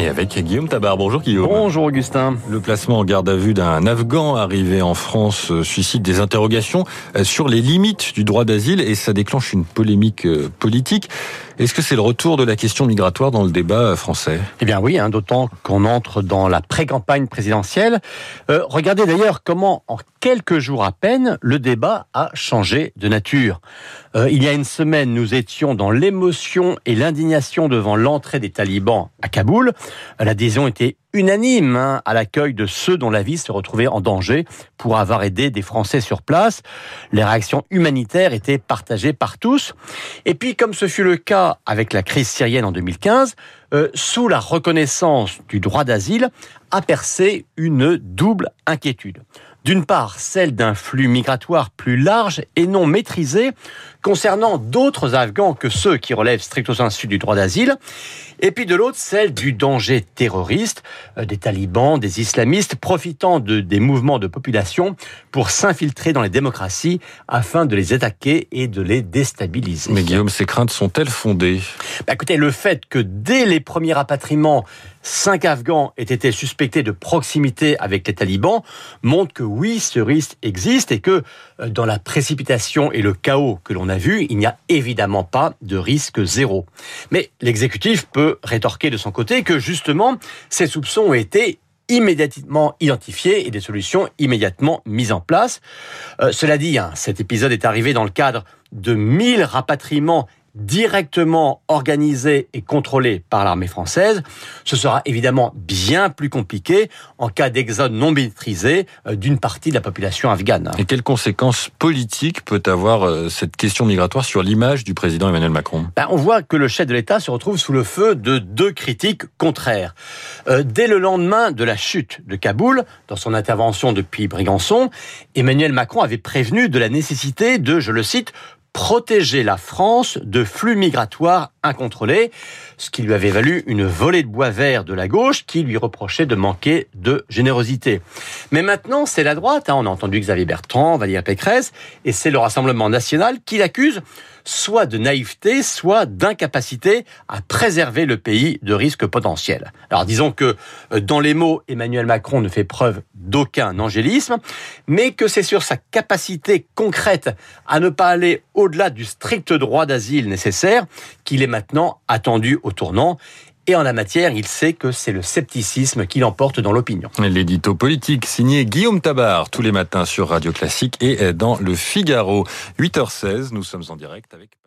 Et avec Guillaume Tabar. Bonjour Guillaume. Bonjour Augustin. Le placement en garde à vue d'un Afghan arrivé en France euh, suscite des interrogations euh, sur les limites du droit d'asile et ça déclenche une polémique euh, politique. Est-ce que c'est le retour de la question migratoire dans le débat français? Eh bien oui, hein, d'autant qu'on entre dans la pré-campagne présidentielle. Euh, regardez d'ailleurs comment, en quelques jours à peine, le débat a changé de nature. Euh, il y a une semaine, nous étions dans l'émotion et l'indignation devant l'entrée des talibans à Kaboul. L'adhésion était unanime hein, à l'accueil de ceux dont la vie se retrouvait en danger pour avoir aidé des Français sur place. Les réactions humanitaires étaient partagées par tous. Et puis, comme ce fut le cas avec la crise syrienne en 2015, euh, sous la reconnaissance du droit d'asile, a percé une double inquiétude. D'une part, celle d'un flux migratoire plus large et non maîtrisé concernant d'autres Afghans que ceux qui relèvent stricto sensu du droit d'asile, et puis de l'autre, celle du danger terroriste, euh, des talibans, des islamistes profitant de, des mouvements de population pour s'infiltrer dans les démocraties afin de les attaquer et de les déstabiliser. Mais Guillaume, ces craintes sont-elles fondées? Bah, Écoutez, le fait que dès les premiers rapatriements, cinq Afghans aient été suspectés de proximité avec les talibans montre que oui, ce risque existe et que euh, dans la précipitation et le chaos que l'on a vu, il n'y a évidemment pas de risque zéro. Mais l'exécutif peut rétorquer de son côté que justement, ces soupçons ont été immédiatement identifiés et des solutions immédiatement mises en place. Euh, cela dit, hein, cet épisode est arrivé dans le cadre de 1000 rapatriements directement organisé et contrôlé par l'armée française. Ce sera évidemment bien plus compliqué en cas d'exode non maîtrisé euh, d'une partie de la population afghane. Et quelles conséquences politiques peut avoir euh, cette question migratoire sur l'image du président Emmanuel Macron? Ben, On voit que le chef de l'État se retrouve sous le feu de deux critiques contraires. Euh, dès le lendemain de la chute de Kaboul, dans son intervention depuis Brigançon, Emmanuel Macron avait prévenu de la nécessité de, je le cite, protéger la France de flux migratoires incontrôlés, ce qui lui avait valu une volée de bois vert de la gauche qui lui reprochait de manquer de générosité. Mais maintenant, c'est la droite, hein. on a entendu Xavier Bertrand, Valérie Pécresse, et c'est le Rassemblement national qui l'accuse soit de naïveté, soit d'incapacité à préserver le pays de risques potentiels. Alors disons que euh, dans les mots, Emmanuel Macron ne fait preuve d'aucun angélisme, mais que c'est sur sa capacité concrète à ne pas aller au-delà du strict droit d'asile nécessaire qu'il est maintenant attendu au tournant. Et en la matière, il sait que c'est le scepticisme qui l'emporte dans l'opinion. L'édito politique signé Guillaume Tabar tous les matins sur Radio Classique et dans le Figaro. 8h16, nous sommes en direct avec...